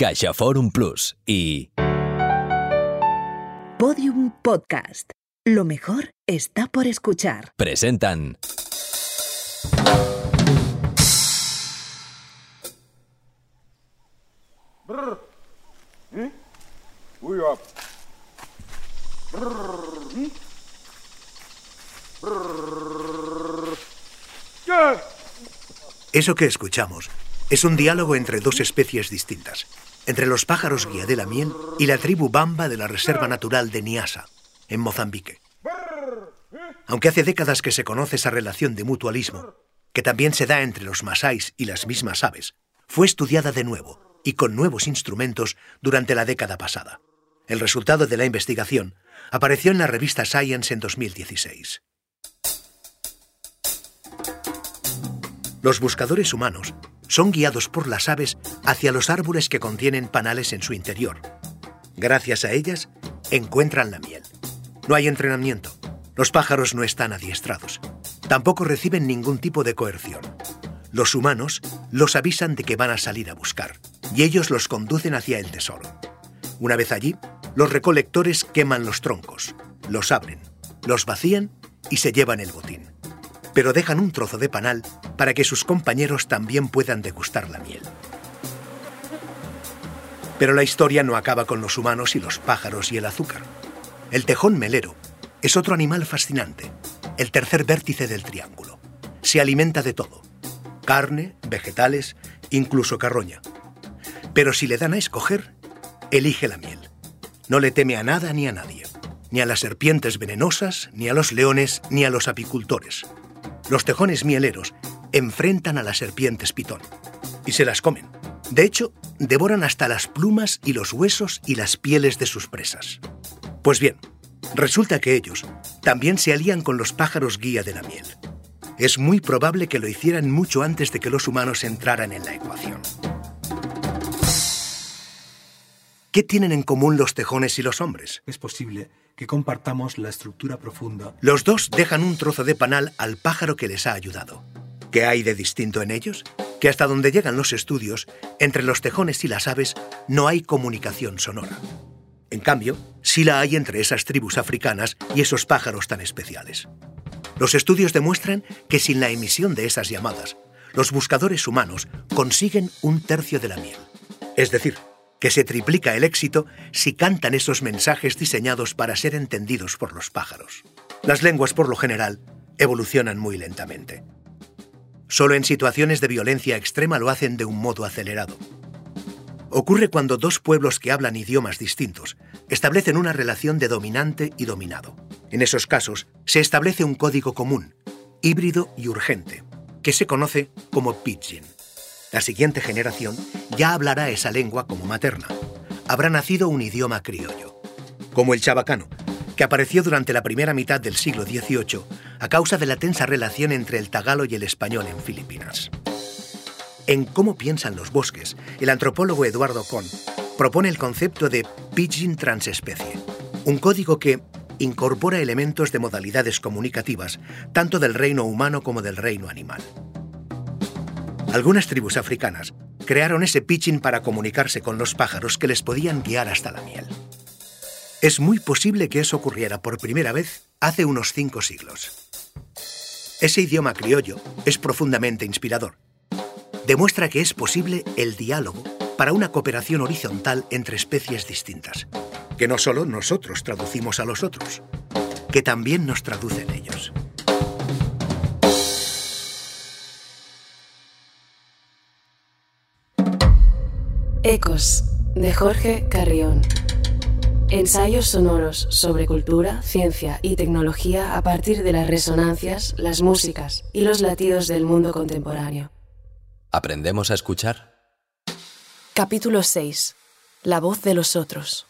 Caixa Forum Plus y Podium Podcast. Lo mejor está por escuchar. presentan Uy, up. Yeah. Eso que escuchamos es un diálogo entre dos especies distintas, entre los pájaros guía de la miel y la tribu bamba de la Reserva Natural de Niasa, en Mozambique. Aunque hace décadas que se conoce esa relación de mutualismo, que también se da entre los masáis y las mismas aves, fue estudiada de nuevo y con nuevos instrumentos durante la década pasada. El resultado de la investigación apareció en la revista Science en 2016. Los buscadores humanos son guiados por las aves hacia los árboles que contienen panales en su interior. Gracias a ellas, encuentran la miel. No hay entrenamiento. Los pájaros no están adiestrados. Tampoco reciben ningún tipo de coerción. Los humanos los avisan de que van a salir a buscar, y ellos los conducen hacia el tesoro. Una vez allí, los recolectores queman los troncos, los abren, los vacían y se llevan el botín pero dejan un trozo de panal para que sus compañeros también puedan degustar la miel. Pero la historia no acaba con los humanos y los pájaros y el azúcar. El tejón melero es otro animal fascinante, el tercer vértice del triángulo. Se alimenta de todo, carne, vegetales, incluso carroña. Pero si le dan a escoger, elige la miel. No le teme a nada ni a nadie, ni a las serpientes venenosas, ni a los leones, ni a los apicultores los tejones mieleros enfrentan a las serpientes pitón y se las comen. De hecho, devoran hasta las plumas y los huesos y las pieles de sus presas. Pues bien, resulta que ellos también se alían con los pájaros guía de la miel. Es muy probable que lo hicieran mucho antes de que los humanos entraran en la ecuación. ¿Qué tienen en común los tejones y los hombres? es posible que compartamos la estructura profunda. Los dos dejan un trozo de panal al pájaro que les ha ayudado. ¿Qué hay de distinto en ellos? Que hasta donde llegan los estudios, entre los tejones y las aves no hay comunicación sonora. En cambio, sí la hay entre esas tribus africanas y esos pájaros tan especiales. Los estudios demuestran que sin la emisión de esas llamadas, los buscadores humanos consiguen un tercio de la miel. Es decir, que se triplica el éxito si cantan esos mensajes diseñados para ser entendidos por los pájaros. Las lenguas, por lo general, evolucionan muy lentamente. Solo en situaciones de violencia extrema lo hacen de un modo acelerado. Ocurre cuando dos pueblos que hablan idiomas distintos establecen una relación de dominante y dominado. En esos casos, se establece un código común, híbrido y urgente, que se conoce como pidgin. La siguiente generación ya hablará esa lengua como materna. Habrá nacido un idioma criollo, como el chabacano, que apareció durante la primera mitad del siglo XVIII a causa de la tensa relación entre el tagalo y el español en Filipinas. En Cómo piensan los bosques, el antropólogo Eduardo Kohn propone el concepto de pidgin transespecie, un código que incorpora elementos de modalidades comunicativas tanto del reino humano como del reino animal. Algunas tribus africanas crearon ese pitching para comunicarse con los pájaros que les podían guiar hasta la miel. Es muy posible que eso ocurriera por primera vez hace unos cinco siglos. Ese idioma criollo es profundamente inspirador. Demuestra que es posible el diálogo para una cooperación horizontal entre especies distintas, que no solo nosotros traducimos a los otros, que también nos traducen ellos. Ecos, de Jorge Carrión. Ensayos sonoros sobre cultura, ciencia y tecnología a partir de las resonancias, las músicas y los latidos del mundo contemporáneo. ¿Aprendemos a escuchar? Capítulo 6. La voz de los otros.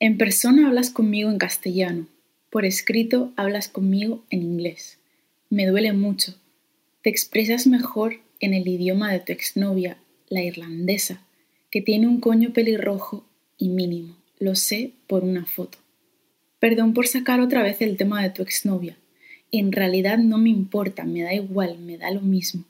En persona hablas conmigo en castellano, por escrito hablas conmigo en inglés. Me duele mucho. Te expresas mejor en el idioma de tu exnovia, la irlandesa, que tiene un coño pelirrojo y mínimo. Lo sé por una foto. Perdón por sacar otra vez el tema de tu exnovia. En realidad no me importa, me da igual, me da lo mismo.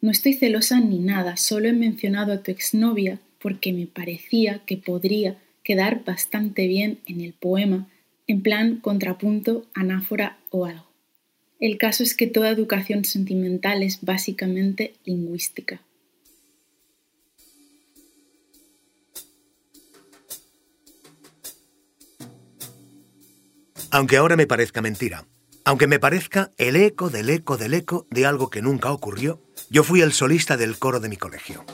No estoy celosa ni nada, solo he mencionado a tu exnovia porque me parecía que podría quedar bastante bien en el poema, en plan contrapunto, anáfora o algo. El caso es que toda educación sentimental es básicamente lingüística. Aunque ahora me parezca mentira, aunque me parezca el eco del eco del eco de algo que nunca ocurrió, yo fui el solista del coro de mi colegio.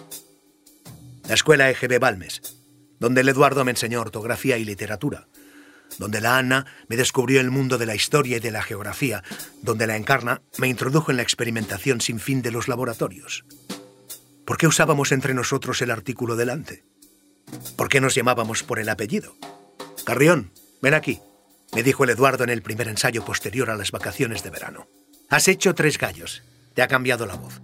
La escuela EGB Balmes, donde el Eduardo me enseñó ortografía y literatura, donde la Ana me descubrió el mundo de la historia y de la geografía, donde la Encarna me introdujo en la experimentación sin fin de los laboratorios. ¿Por qué usábamos entre nosotros el artículo delante? ¿Por qué nos llamábamos por el apellido? Carrión, ven aquí me dijo el Eduardo en el primer ensayo posterior a las vacaciones de verano. Has hecho tres gallos. Te ha cambiado la voz.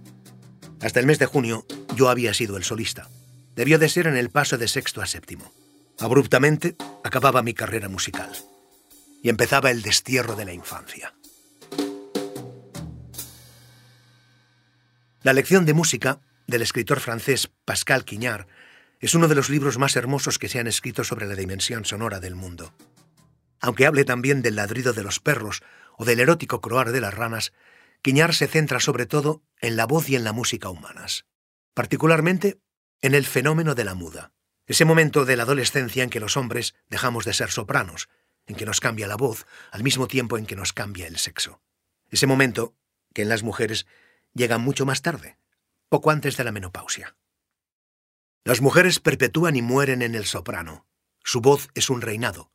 Hasta el mes de junio yo había sido el solista. Debió de ser en el paso de sexto a séptimo. Abruptamente acababa mi carrera musical. Y empezaba el destierro de la infancia. La lección de música del escritor francés Pascal Quignard es uno de los libros más hermosos que se han escrito sobre la dimensión sonora del mundo. Aunque hable también del ladrido de los perros o del erótico croar de las ranas, Quiñar se centra sobre todo en la voz y en la música humanas, particularmente en el fenómeno de la muda, ese momento de la adolescencia en que los hombres dejamos de ser sopranos, en que nos cambia la voz al mismo tiempo en que nos cambia el sexo. Ese momento que en las mujeres llega mucho más tarde, poco antes de la menopausia. Las mujeres perpetúan y mueren en el soprano. Su voz es un reinado,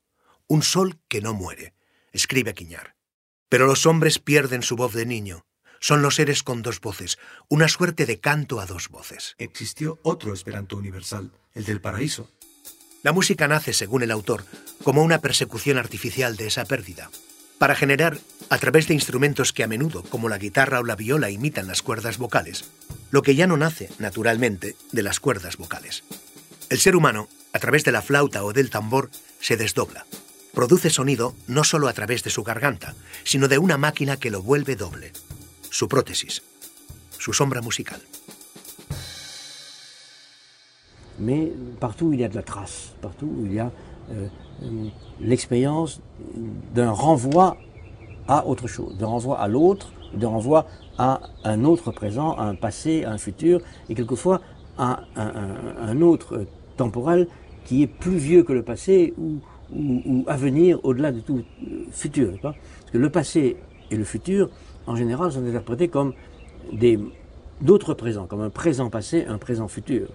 un sol que no muere, escribe Quiñar. Pero los hombres pierden su voz de niño. Son los seres con dos voces, una suerte de canto a dos voces. Existió otro esperanto universal, el del paraíso. La música nace, según el autor, como una persecución artificial de esa pérdida, para generar, a través de instrumentos que a menudo, como la guitarra o la viola, imitan las cuerdas vocales, lo que ya no nace, naturalmente, de las cuerdas vocales. El ser humano, a través de la flauta o del tambor, se desdobla, produce sonido no solo a través de su garganta, sino de una máquina que lo vuelve doble, su prótesis, su sombra musical. Mais partout où il y a de la trace, partout où il y a euh, euh, l'expérience d'un renvoi à autre chose, d'un renvoi à l'autre, d'un renvoi à un autre présent, à un passé, à un futur, et quelquefois à un, un, un autre temporel qui est plus vieux que le passé ou ou, à venir au-delà de tout euh, futur. Parce que le passé et le futur, en général, sont interprétés comme d'autres présents, comme un présent passé, un présent futur.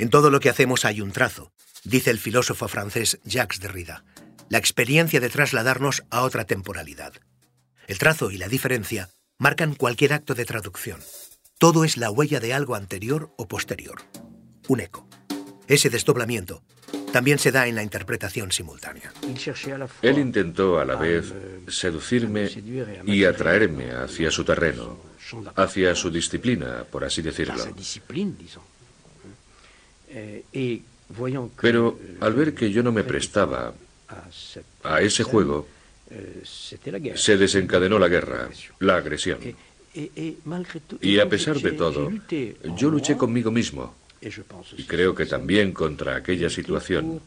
En todo lo que hacemos hay un trazo, dice el filósofo francés Jacques Derrida. La experiencia de trasladarnos a otra temporalidad. El trazo y la diferencia marcan cualquier acto de traducción. Todo es la huella de algo anterior o posterior. Un eco. Ese desdoblamiento también se da en la interpretación simultánea. Él intentó a la vez seducirme y atraerme hacia su terreno, hacia su disciplina, por así decirlo. Pero al ver que yo no me prestaba a ese juego, se desencadenó la guerra, la agresión. Y a pesar de todo, yo luché conmigo mismo y creo que también contra aquella situación.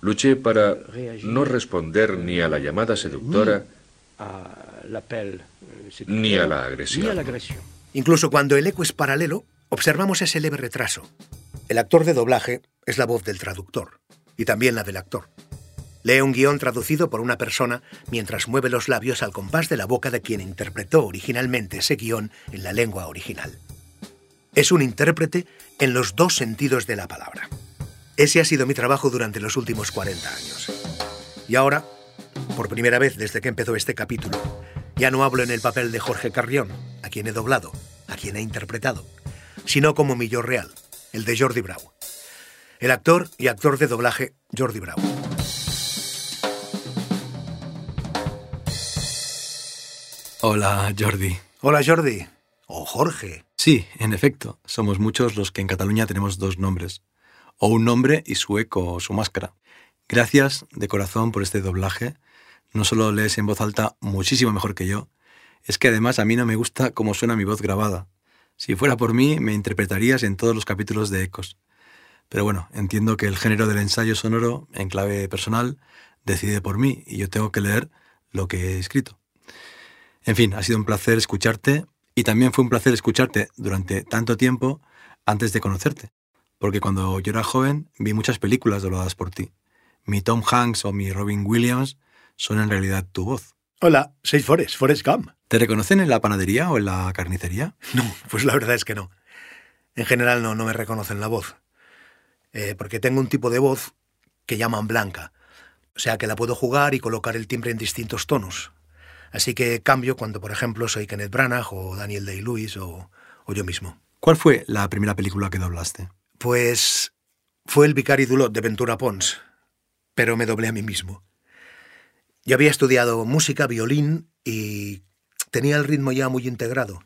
Luché para no responder ni a la llamada seductora ni a la agresión. Incluso cuando el eco es paralelo, observamos ese leve retraso. El actor de doblaje es la voz del traductor y también la del actor. Lee un guion traducido por una persona mientras mueve los labios al compás de la boca de quien interpretó originalmente ese guion en la lengua original. Es un intérprete en los dos sentidos de la palabra. Ese ha sido mi trabajo durante los últimos 40 años. Y ahora, por primera vez desde que empezó este capítulo, ya no hablo en el papel de Jorge Carrión, a quien he doblado, a quien he interpretado, sino como mi yo real, el de Jordi Brau. El actor y actor de doblaje Jordi Brau. Hola, Jordi. Hola, Jordi. O Jorge. Sí, en efecto, somos muchos los que en Cataluña tenemos dos nombres, o un nombre y su eco o su máscara. Gracias de corazón por este doblaje. No solo lees en voz alta muchísimo mejor que yo, es que además a mí no me gusta cómo suena mi voz grabada. Si fuera por mí, me interpretarías en todos los capítulos de Ecos. Pero bueno, entiendo que el género del ensayo sonoro, en clave personal, decide por mí y yo tengo que leer lo que he escrito. En fin, ha sido un placer escucharte y también fue un placer escucharte durante tanto tiempo antes de conocerte, porque cuando yo era joven vi muchas películas dobladas por ti. Mi Tom Hanks o mi Robin Williams son en realidad tu voz. Hola, soy Forrest, Forrest Gump. ¿Te reconocen en la panadería o en la carnicería? No, pues la verdad es que no. En general no, no me reconocen la voz. Eh, porque tengo un tipo de voz que llaman blanca. O sea que la puedo jugar y colocar el timbre en distintos tonos. Así que cambio cuando, por ejemplo, soy Kenneth Branagh o Daniel Day-Lewis o, o yo mismo. ¿Cuál fue la primera película que doblaste? Pues fue El Vicari Dulot de Ventura Pons, pero me doblé a mí mismo. Yo había estudiado música, violín y tenía el ritmo ya muy integrado.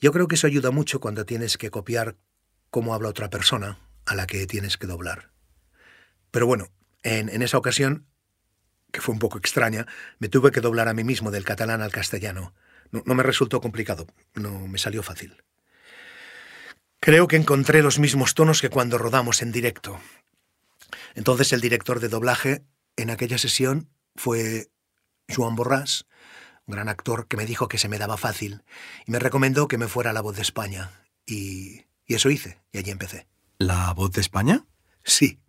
Yo creo que eso ayuda mucho cuando tienes que copiar cómo habla otra persona a la que tienes que doblar. Pero bueno, en, en esa ocasión, que fue un poco extraña, me tuve que doblar a mí mismo del catalán al castellano. No, no me resultó complicado, no me salió fácil. Creo que encontré los mismos tonos que cuando rodamos en directo. Entonces el director de doblaje en aquella sesión fue Joan Borràs, un gran actor que me dijo que se me daba fácil y me recomendó que me fuera a la voz de España. Y, y eso hice, y allí empecé. ¿La voz de España? Sí.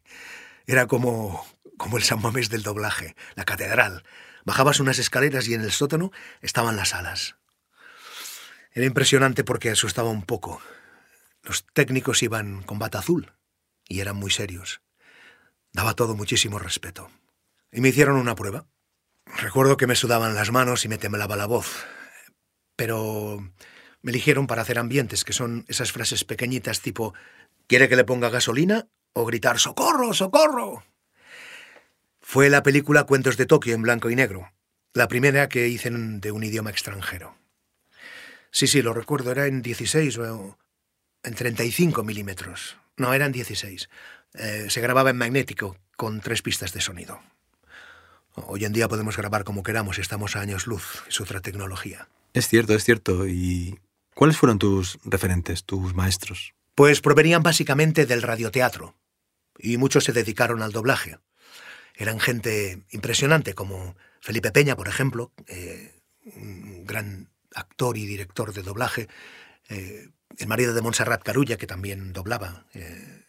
Era como, como el San Mamés del doblaje, la catedral. Bajabas unas escaleras y en el sótano estaban las alas. Era impresionante porque asustaba un poco. Los técnicos iban con bata azul y eran muy serios. Daba todo muchísimo respeto. Y me hicieron una prueba. Recuerdo que me sudaban las manos y me temblaba la voz. Pero me eligieron para hacer ambientes, que son esas frases pequeñitas tipo ¿Quiere que le ponga gasolina? o gritar ¡Socorro, socorro! Fue la película Cuentos de Tokio en blanco y negro, la primera que hice de un idioma extranjero. Sí, sí, lo recuerdo, era en 16 o en 35 milímetros. No, eran 16. Eh, se grababa en magnético, con tres pistas de sonido. Hoy en día podemos grabar como queramos, estamos a años luz, es otra tecnología. Es cierto, es cierto. ¿Y cuáles fueron tus referentes, tus maestros? Pues provenían básicamente del radioteatro, y muchos se dedicaron al doblaje. Eran gente impresionante, como Felipe Peña, por ejemplo, eh, un gran actor y director de doblaje, eh, el marido de Montserrat Carulla, que también doblaba. Eh,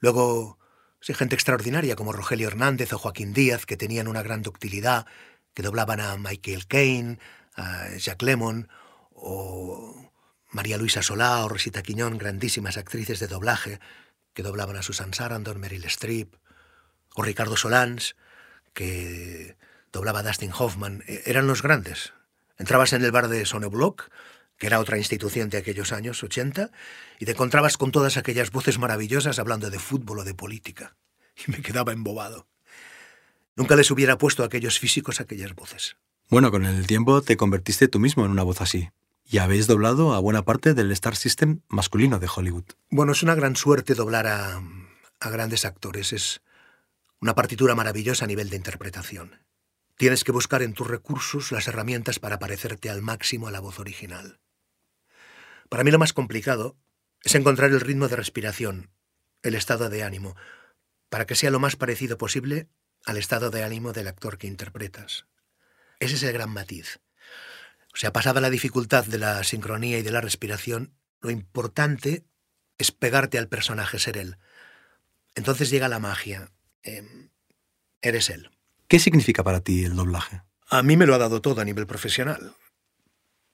luego Sí, gente extraordinaria como Rogelio Hernández o Joaquín Díaz, que tenían una gran ductilidad, que doblaban a Michael Caine, a Jack Lemmon, o María Luisa Solá o Rosita Quiñón, grandísimas actrices de doblaje, que doblaban a Susan Sarandon, Meryl Streep, o Ricardo Solans, que doblaba a Dustin Hoffman. E, eran los grandes. Entrabas en el bar de Soneblock que era otra institución de aquellos años 80, y te encontrabas con todas aquellas voces maravillosas hablando de fútbol o de política. Y me quedaba embobado. Nunca les hubiera puesto a aquellos físicos aquellas voces. Bueno, con el tiempo te convertiste tú mismo en una voz así. Y habéis doblado a buena parte del Star System masculino de Hollywood. Bueno, es una gran suerte doblar a, a grandes actores. Es una partitura maravillosa a nivel de interpretación. Tienes que buscar en tus recursos las herramientas para parecerte al máximo a la voz original. Para mí lo más complicado es encontrar el ritmo de respiración, el estado de ánimo, para que sea lo más parecido posible al estado de ánimo del actor que interpretas. Ese es el gran matiz. O sea, pasada la dificultad de la sincronía y de la respiración, lo importante es pegarte al personaje, ser él. Entonces llega la magia. Em, eres él. ¿Qué significa para ti el doblaje? A mí me lo ha dado todo a nivel profesional.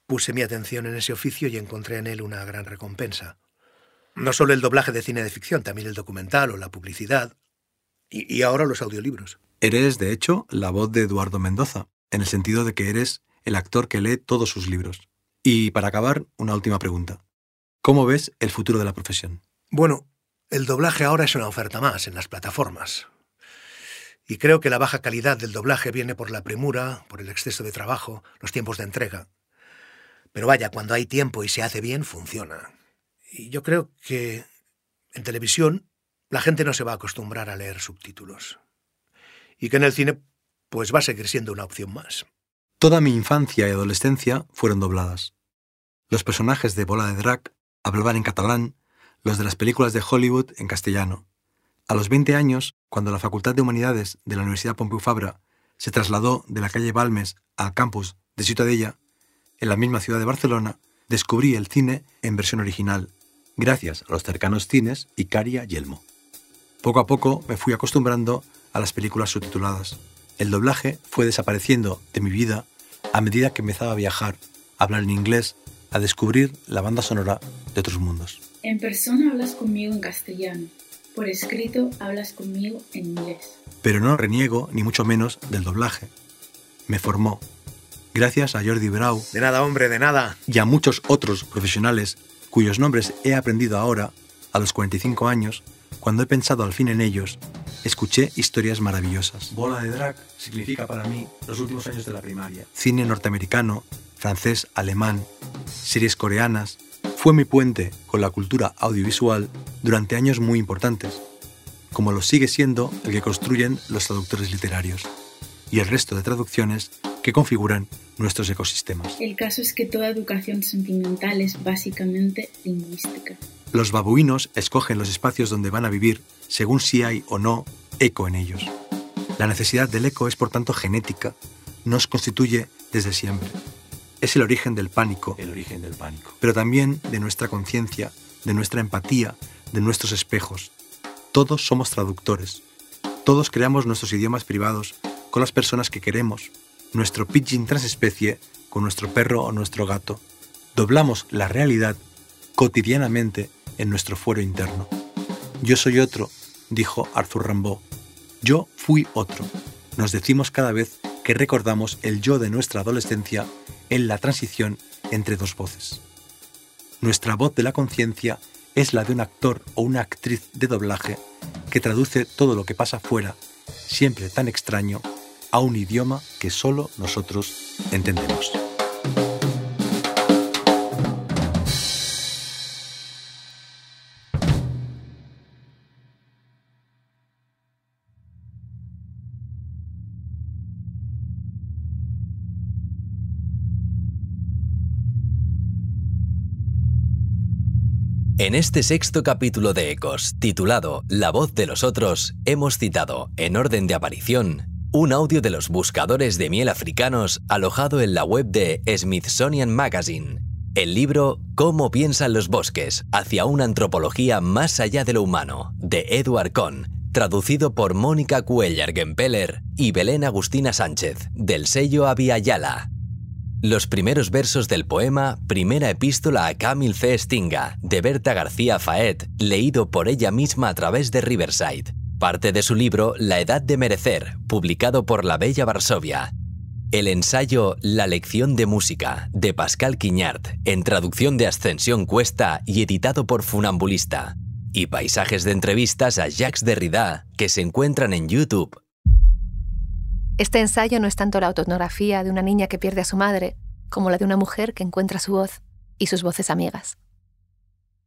Puse mi atención en ese oficio y encontré en él una gran recompensa. No solo el doblaje de cine de ficción, también el documental o la publicidad. Y, ahora los audiolibros. Eres, de hecho, la voz de Eduardo Mendoza, en el sentido de que eres el actor que lee todos sus libros. Y para acabar, una última pregunta. ¿Cómo ves el futuro de la profesión? Bueno, el doblaje ahora es una oferta más en las plataformas. Y creo que la baja calidad del doblaje viene por la premura, por el exceso de trabajo, los tiempos de entrega. Pero vaya, cuando hay tiempo y se hace bien, funciona. Y yo creo que en televisión la gente no se va a acostumbrar a leer subtítulos. Y que en el cine pues va a seguir siendo una opción más. Toda mi infancia y adolescencia fueron dobladas. Los personajes de Bola de Drac hablaban en catalán, los de las películas de Hollywood en castellano. A los 20 años, cuando la Facultad de Humanidades de la Universidad Pompeu Fabra se trasladó de la calle Balmes al campus de Ciutadella, en la misma ciudad de Barcelona, descubrí el cine en versión original, gracias a los cercanos cines Icaria y Elmo. Poco a poco me fui acostumbrando a las películas subtituladas. El doblaje fue desapareciendo de mi vida a medida que empezaba a viajar, a hablar en inglés, a descubrir la banda sonora de otros mundos. En persona hablas conmigo en castellano, por escrito hablas conmigo en inglés. Pero no reniego ni mucho menos del doblaje. Me formó, gracias a Jordi Brau. De nada, hombre, de nada. Y a muchos otros profesionales cuyos nombres he aprendido ahora, a los 45 años, cuando he pensado al fin en ellos, escuché historias maravillosas. Bola de drag significa para mí los últimos años de la primaria. Cine norteamericano, francés, alemán, series coreanas, fue mi puente con la cultura audiovisual durante años muy importantes, como lo sigue siendo el que construyen los traductores literarios y el resto de traducciones que configuran nuestros ecosistemas. El caso es que toda educación sentimental es básicamente lingüística. Los babuinos escogen los espacios donde van a vivir según si hay o no eco en ellos. La necesidad del eco es por tanto genética, nos constituye desde siempre. Es el origen del pánico, el origen del pánico, pero también de nuestra conciencia, de nuestra empatía, de nuestros espejos. Todos somos traductores. Todos creamos nuestros idiomas privados con las personas que queremos, nuestro pidgin transespecie con nuestro perro o nuestro gato. Doblamos la realidad cotidianamente en nuestro fuero interno. Yo soy otro, dijo Arthur Rimbaud. Yo fui otro. Nos decimos cada vez que recordamos el yo de nuestra adolescencia en la transición entre dos voces. Nuestra voz de la conciencia es la de un actor o una actriz de doblaje que traduce todo lo que pasa fuera, siempre tan extraño, a un idioma que solo nosotros entendemos. En este sexto capítulo de Ecos, titulado La voz de los otros, hemos citado, en orden de aparición, un audio de los buscadores de miel africanos alojado en la web de Smithsonian Magazine. El libro Cómo piensan los bosques, hacia una antropología más allá de lo humano, de Edward Cohn, traducido por Mónica Cuellar Gempeller y Belén Agustina Sánchez, del sello Aviala. Los primeros versos del poema Primera epístola a Camille C. Stinga, de Berta García Faet, leído por ella misma a través de Riverside. Parte de su libro La Edad de Merecer, publicado por la Bella Varsovia. El ensayo La lección de música, de Pascal Quiñart, en traducción de Ascensión Cuesta y editado por Funambulista. Y paisajes de entrevistas a Jacques Derrida, que se encuentran en YouTube. Este ensayo no es tanto la autoetnografía de una niña que pierde a su madre, como la de una mujer que encuentra su voz y sus voces amigas.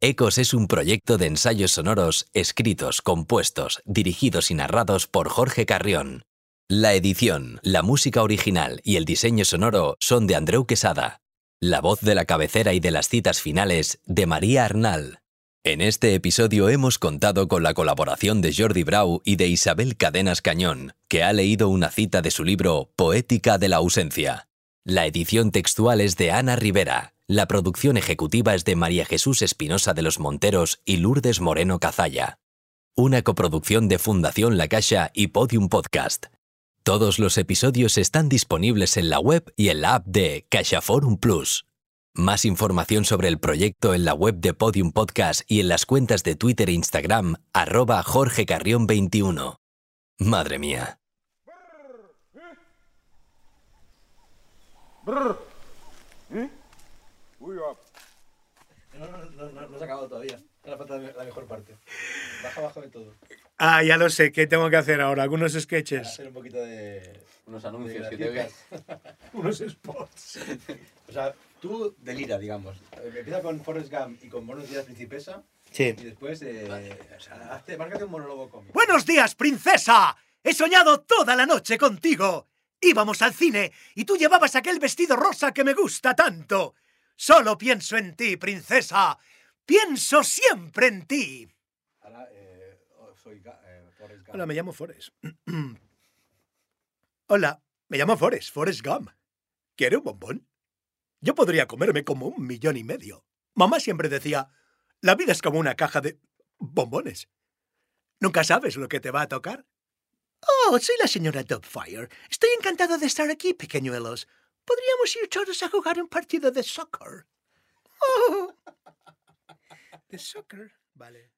Ecos es un proyecto de ensayos sonoros escritos, compuestos, dirigidos y narrados por Jorge Carrión. La edición, la música original y el diseño sonoro son de Andreu Quesada. La voz de la cabecera y de las citas finales de María Arnal. En este episodio hemos contado con la colaboración de Jordi Brau y de Isabel Cadenas Cañón, que ha leído una cita de su libro Poética de la ausencia. La edición textual es de Ana Rivera. La producción ejecutiva es de María Jesús Espinosa de los Monteros y Lourdes Moreno Cazalla. Una coproducción de Fundación La Caixa y Podium Podcast. Todos los episodios están disponibles en la web y en la app de CaixaForum Plus. Más información sobre el proyecto en la web de Podium Podcast y en las cuentas de Twitter e Instagram, arroba Jorge Carrión 21. Madre mía. ¿Eh? Uy, va. No, no, no, no, no se ha acabado todavía. Ahora falta la mejor parte. Baja abajo de todo. Ah, ya lo sé. ¿Qué tengo que hacer ahora? ¿Algunos sketches? Hacer un poquito de... Unos anuncios que te gracias. Unos spots. o sea, tú delira, digamos. Eh, Empieza con Forrest Gump y con Buenos días, princesa. Sí. Y después, eh, o sea, hazte, márcate un monólogo cómico. ¡Buenos días, princesa! He soñado toda la noche contigo. Íbamos al cine y tú llevabas aquel vestido rosa que me gusta tanto. Solo pienso en ti, princesa. Pienso siempre en ti. Hola, me llamo Forrest. Hola, me llamo Forrest, Forrest Gump. ¿Quiere un bombón? Yo podría comerme como un millón y medio. Mamá siempre decía, la vida es como una caja de bombones. ¿Nunca sabes lo que te va a tocar? Oh, soy la señora Dubfire. Estoy encantado de estar aquí, pequeñuelos. Podríamos ir todos a jugar un partido de soccer. Oh. ¿De soccer? Vale.